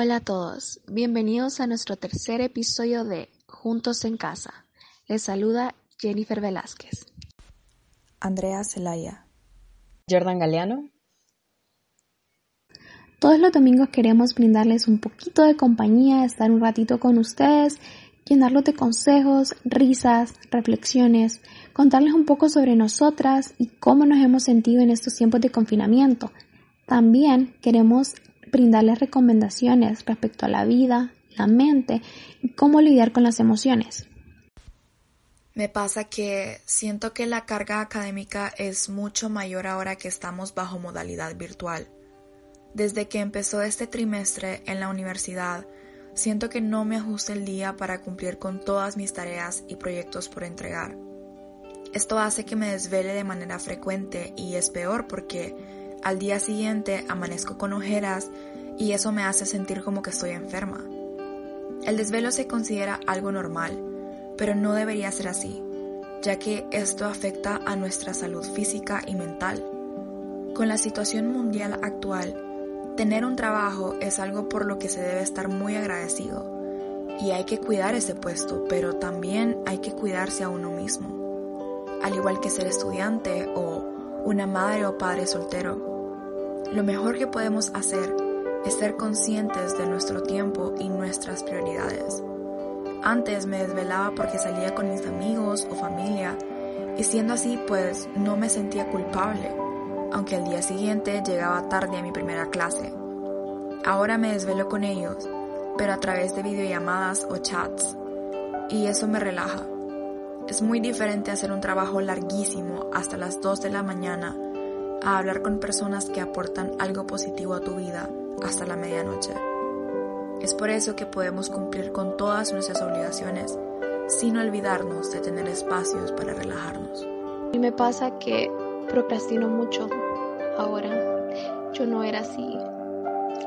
Hola a todos, bienvenidos a nuestro tercer episodio de Juntos en Casa. Les saluda Jennifer Velázquez. Andrea Celaya. Jordan Galeano. Todos los domingos queremos brindarles un poquito de compañía, estar un ratito con ustedes, llenarlos de consejos, risas, reflexiones, contarles un poco sobre nosotras y cómo nos hemos sentido en estos tiempos de confinamiento. También queremos brindarles recomendaciones respecto a la vida, la mente y cómo lidiar con las emociones. Me pasa que siento que la carga académica es mucho mayor ahora que estamos bajo modalidad virtual. Desde que empezó este trimestre en la universidad, siento que no me ajusta el día para cumplir con todas mis tareas y proyectos por entregar. Esto hace que me desvele de manera frecuente y es peor porque al día siguiente amanezco con ojeras y eso me hace sentir como que estoy enferma. El desvelo se considera algo normal, pero no debería ser así, ya que esto afecta a nuestra salud física y mental. Con la situación mundial actual, tener un trabajo es algo por lo que se debe estar muy agradecido y hay que cuidar ese puesto, pero también hay que cuidarse a uno mismo, al igual que ser estudiante o una madre o padre soltero. Lo mejor que podemos hacer es ser conscientes de nuestro tiempo y nuestras prioridades. Antes me desvelaba porque salía con mis amigos o familia y siendo así pues no me sentía culpable, aunque al día siguiente llegaba tarde a mi primera clase. Ahora me desvelo con ellos, pero a través de videollamadas o chats, y eso me relaja. Es muy diferente hacer un trabajo larguísimo hasta las 2 de la mañana a hablar con personas que aportan algo positivo a tu vida hasta la medianoche. Es por eso que podemos cumplir con todas nuestras obligaciones sin olvidarnos de tener espacios para relajarnos. Y me pasa que procrastino mucho ahora. Yo no era así.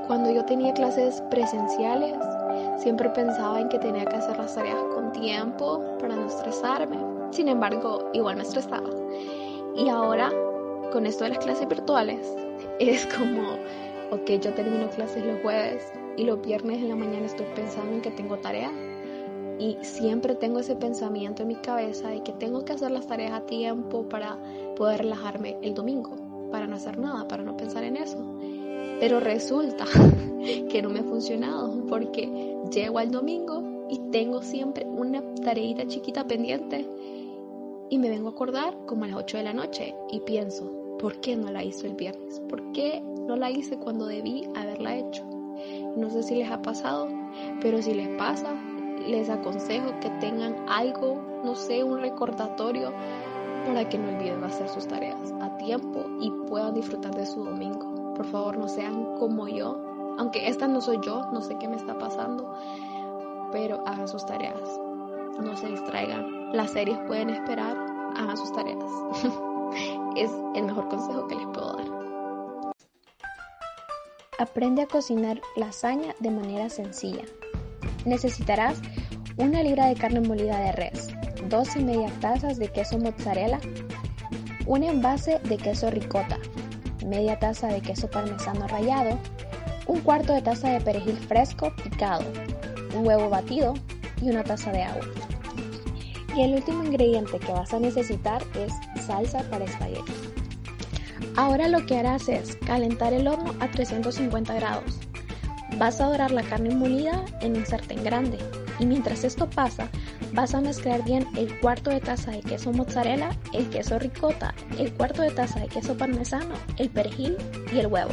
Cuando yo tenía clases presenciales, Siempre pensaba en que tenía que hacer las tareas con tiempo para no estresarme. Sin embargo, igual me estresaba. Y ahora, con esto de las clases virtuales, es como, ok, yo termino clases los jueves y los viernes en la mañana estoy pensando en que tengo tarea. Y siempre tengo ese pensamiento en mi cabeza de que tengo que hacer las tareas a tiempo para poder relajarme el domingo, para no hacer nada, para no pensar en eso. Pero resulta que no me ha funcionado porque llego al domingo y tengo siempre una tareita chiquita pendiente y me vengo a acordar como a las 8 de la noche y pienso, ¿por qué no la hice el viernes? ¿Por qué no la hice cuando debí haberla hecho? No sé si les ha pasado, pero si les pasa, les aconsejo que tengan algo, no sé, un recordatorio para que no olviden hacer sus tareas a tiempo y puedan disfrutar de su domingo. Por favor, no sean como yo, aunque esta no soy yo, no sé qué me está pasando, pero hagan sus tareas. No se distraigan. Las series pueden esperar, hagan sus tareas. es el mejor consejo que les puedo dar. Aprende a cocinar lasaña de manera sencilla. Necesitarás una libra de carne molida de res, dos y media tazas de queso mozzarella, un envase de queso ricota, media taza de queso parmesano rallado, un cuarto de taza de perejil fresco picado, un huevo batido y una taza de agua. Y el último ingrediente que vas a necesitar es salsa para espagueti. Ahora lo que harás es calentar el horno a 350 grados. Vas a dorar la carne molida en un sartén grande y mientras esto pasa vas a mezclar bien el cuarto de taza de queso mozzarella, el queso ricota, el cuarto de taza de queso parmesano, el perejil y el huevo.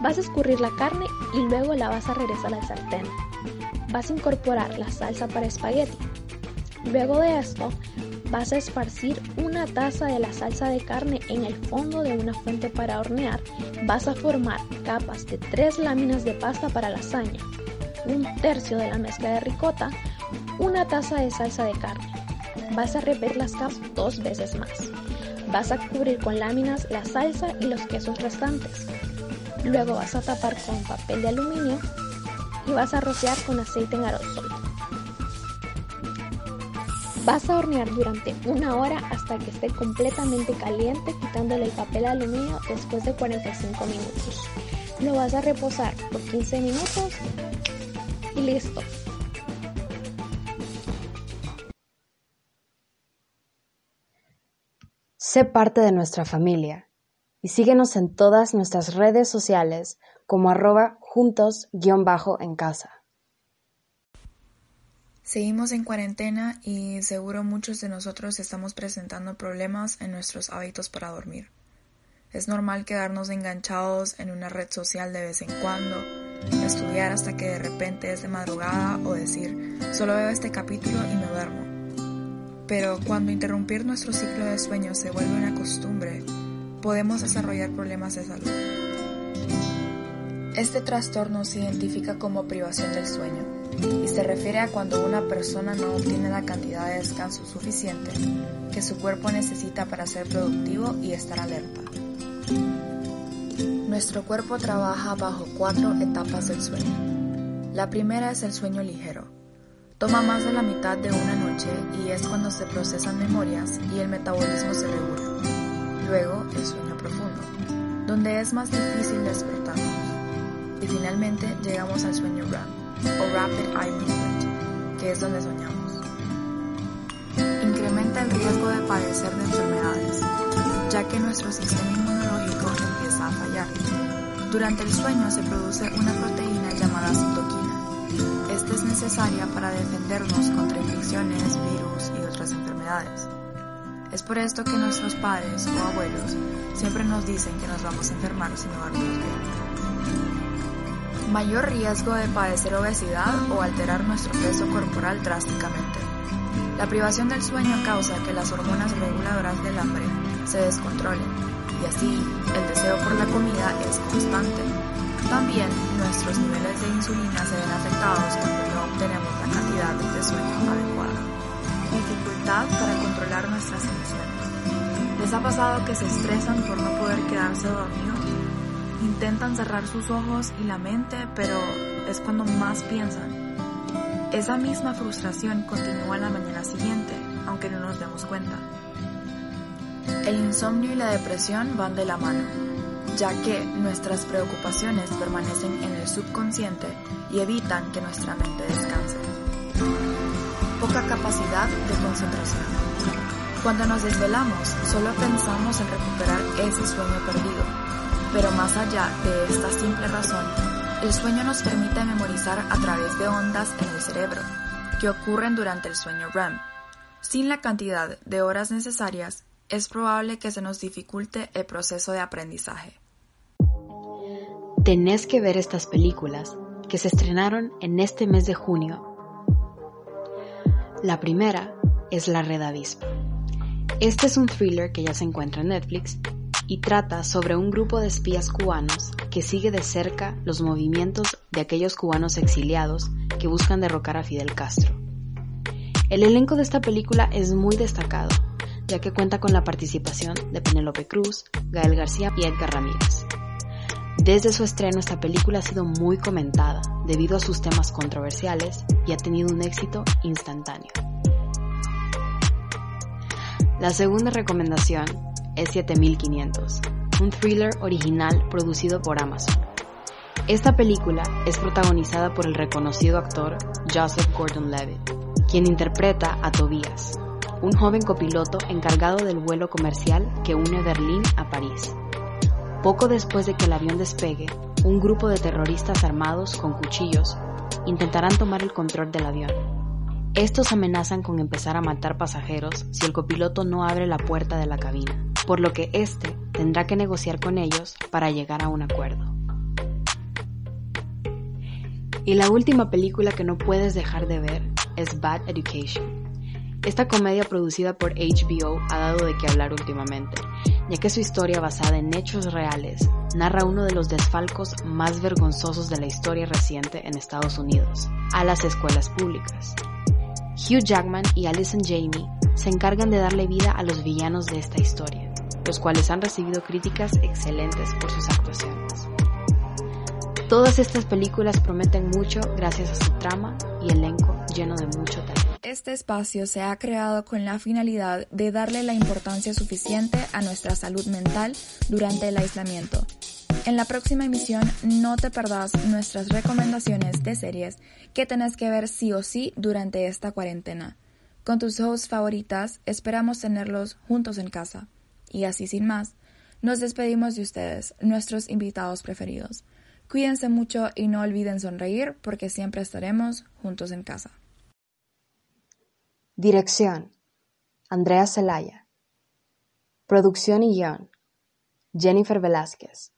Vas a escurrir la carne y luego la vas a regresar al sartén. Vas a incorporar la salsa para espagueti. Luego de esto, vas a esparcir una taza de la salsa de carne en el fondo de una fuente para hornear. Vas a formar capas de tres láminas de pasta para lasaña, un tercio de la mezcla de ricota, una taza de salsa de carne. Vas a repetir las capas dos veces más. Vas a cubrir con láminas la salsa y los quesos restantes. Luego vas a tapar con papel de aluminio y vas a rociar con aceite en aerosol. Vas a hornear durante una hora hasta que esté completamente caliente quitándole el papel de aluminio después de 45 minutos. Lo vas a reposar por 15 minutos y listo. Parte de nuestra familia y síguenos en todas nuestras redes sociales como arroba juntos-en casa. Seguimos en cuarentena y seguro muchos de nosotros estamos presentando problemas en nuestros hábitos para dormir. Es normal quedarnos enganchados en una red social de vez en cuando, estudiar hasta que de repente es de madrugada o decir, solo veo este capítulo y me duermo. Pero cuando interrumpir nuestro ciclo de sueño se vuelve una costumbre, podemos desarrollar problemas de salud. Este trastorno se identifica como privación del sueño y se refiere a cuando una persona no obtiene la cantidad de descanso suficiente que su cuerpo necesita para ser productivo y estar alerta. Nuestro cuerpo trabaja bajo cuatro etapas del sueño. La primera es el sueño ligero. Toma más de la mitad de una noche y es cuando se procesan memorias y el metabolismo se regula. Luego, el sueño profundo, donde es más difícil despertarnos. Y finalmente llegamos al sueño REM, o Rapid Eye Movement, que es donde soñamos. Incrementa el riesgo de padecer de enfermedades, ya que nuestro sistema inmunológico empieza a fallar. Durante el sueño se produce una proteína llamada citoquina. Es necesaria para defendernos contra infecciones, virus y otras enfermedades. Es por esto que nuestros padres o abuelos siempre nos dicen que nos vamos a enfermar si no dormimos bien. Mayor riesgo de padecer obesidad o alterar nuestro peso corporal drásticamente. La privación del sueño causa que las hormonas reguladoras del hambre se descontrolen y así el deseo por la comida es constante. También nuestros niveles de insulina se ven afectados cuando no obtenemos la cantidad de sueño adecuada. Dificultad para controlar nuestras emociones. ¿Les ha pasado que se estresan por no poder quedarse dormidos? Intentan cerrar sus ojos y la mente, pero es cuando más piensan. Esa misma frustración continúa la mañana siguiente, aunque no nos demos cuenta. El insomnio y la depresión van de la mano, ya que nuestras preocupaciones permanecen en el subconsciente y evitan que nuestra mente descanse. Poca capacidad de concentración. Cuando nos desvelamos, solo pensamos en recuperar ese sueño perdido, pero más allá de esta simple razón, el sueño nos permite memorizar a través de ondas en el cerebro, que ocurren durante el sueño REM. Sin la cantidad de horas necesarias, es probable que se nos dificulte el proceso de aprendizaje. Tenés que ver estas películas que se estrenaron en este mes de junio. La primera es La Red Avispa. Este es un thriller que ya se encuentra en Netflix y trata sobre un grupo de espías cubanos que sigue de cerca los movimientos de aquellos cubanos exiliados que buscan derrocar a Fidel Castro. El elenco de esta película es muy destacado, ya que cuenta con la participación de Penélope Cruz, Gael García y Edgar Ramírez. Desde su estreno esta película ha sido muy comentada debido a sus temas controversiales y ha tenido un éxito instantáneo. La segunda recomendación es 7500, un thriller original producido por Amazon. Esta película es protagonizada por el reconocido actor Joseph Gordon-Levitt, quien interpreta a Tobias, un joven copiloto encargado del vuelo comercial que une Berlín a París. Poco después de que el avión despegue, un grupo de terroristas armados con cuchillos intentarán tomar el control del avión. Estos amenazan con empezar a matar pasajeros si el copiloto no abre la puerta de la cabina, por lo que éste tendrá que negociar con ellos para llegar a un acuerdo. Y la última película que no puedes dejar de ver es Bad Education. Esta comedia producida por HBO ha dado de qué hablar últimamente, ya que su historia basada en hechos reales narra uno de los desfalcos más vergonzosos de la historia reciente en Estados Unidos, a las escuelas públicas. Hugh Jackman y Alison Jamie se encargan de darle vida a los villanos de esta historia, los cuales han recibido críticas excelentes por sus actuaciones. Todas estas películas prometen mucho gracias a su trama y elenco lleno de mucho talento. Este espacio se ha creado con la finalidad de darle la importancia suficiente a nuestra salud mental durante el aislamiento. En la próxima emisión no te perdás nuestras recomendaciones de series que tenés que ver sí o sí durante esta cuarentena. Con tus hosts favoritas esperamos tenerlos juntos en casa. Y así sin más, nos despedimos de ustedes, nuestros invitados preferidos. Cuídense mucho y no olviden sonreír porque siempre estaremos juntos en casa. Dirección: Andrea Celaya. Producción y guion: Jennifer Velázquez.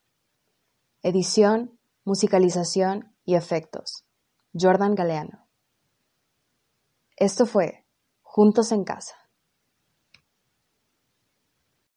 Edición, musicalización y efectos: Jordan Galeano. Esto fue Juntos en Casa.